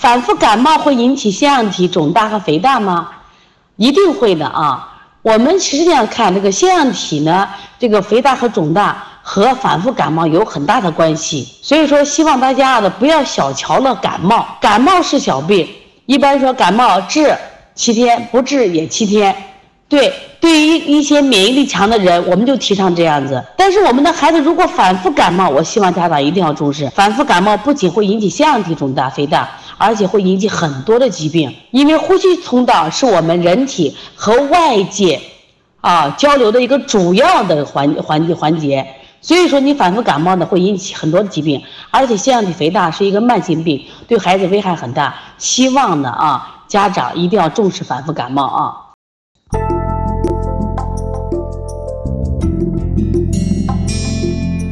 反复感冒会引起腺样体肿大和肥大吗？一定会的啊。我们实际上看这个腺样体呢，这个肥大和肿大和反复感冒有很大的关系。所以说，希望大家呢不要小瞧了感冒，感冒是小病，一般说感冒治七天，不治也七天。对，对于一些免疫力强的人，我们就提倡这样子。但是我们的孩子如果反复感冒，我希望家长一定要重视。反复感冒不仅会引起腺样体肿大、肥大，而且会引起很多的疾病。因为呼吸通道是我们人体和外界啊交流的一个主要的环环节环节。所以说，你反复感冒呢，会引起很多的疾病，而且腺样体肥大是一个慢性病，对孩子危害很大。希望呢啊，家长一定要重视反复感冒啊。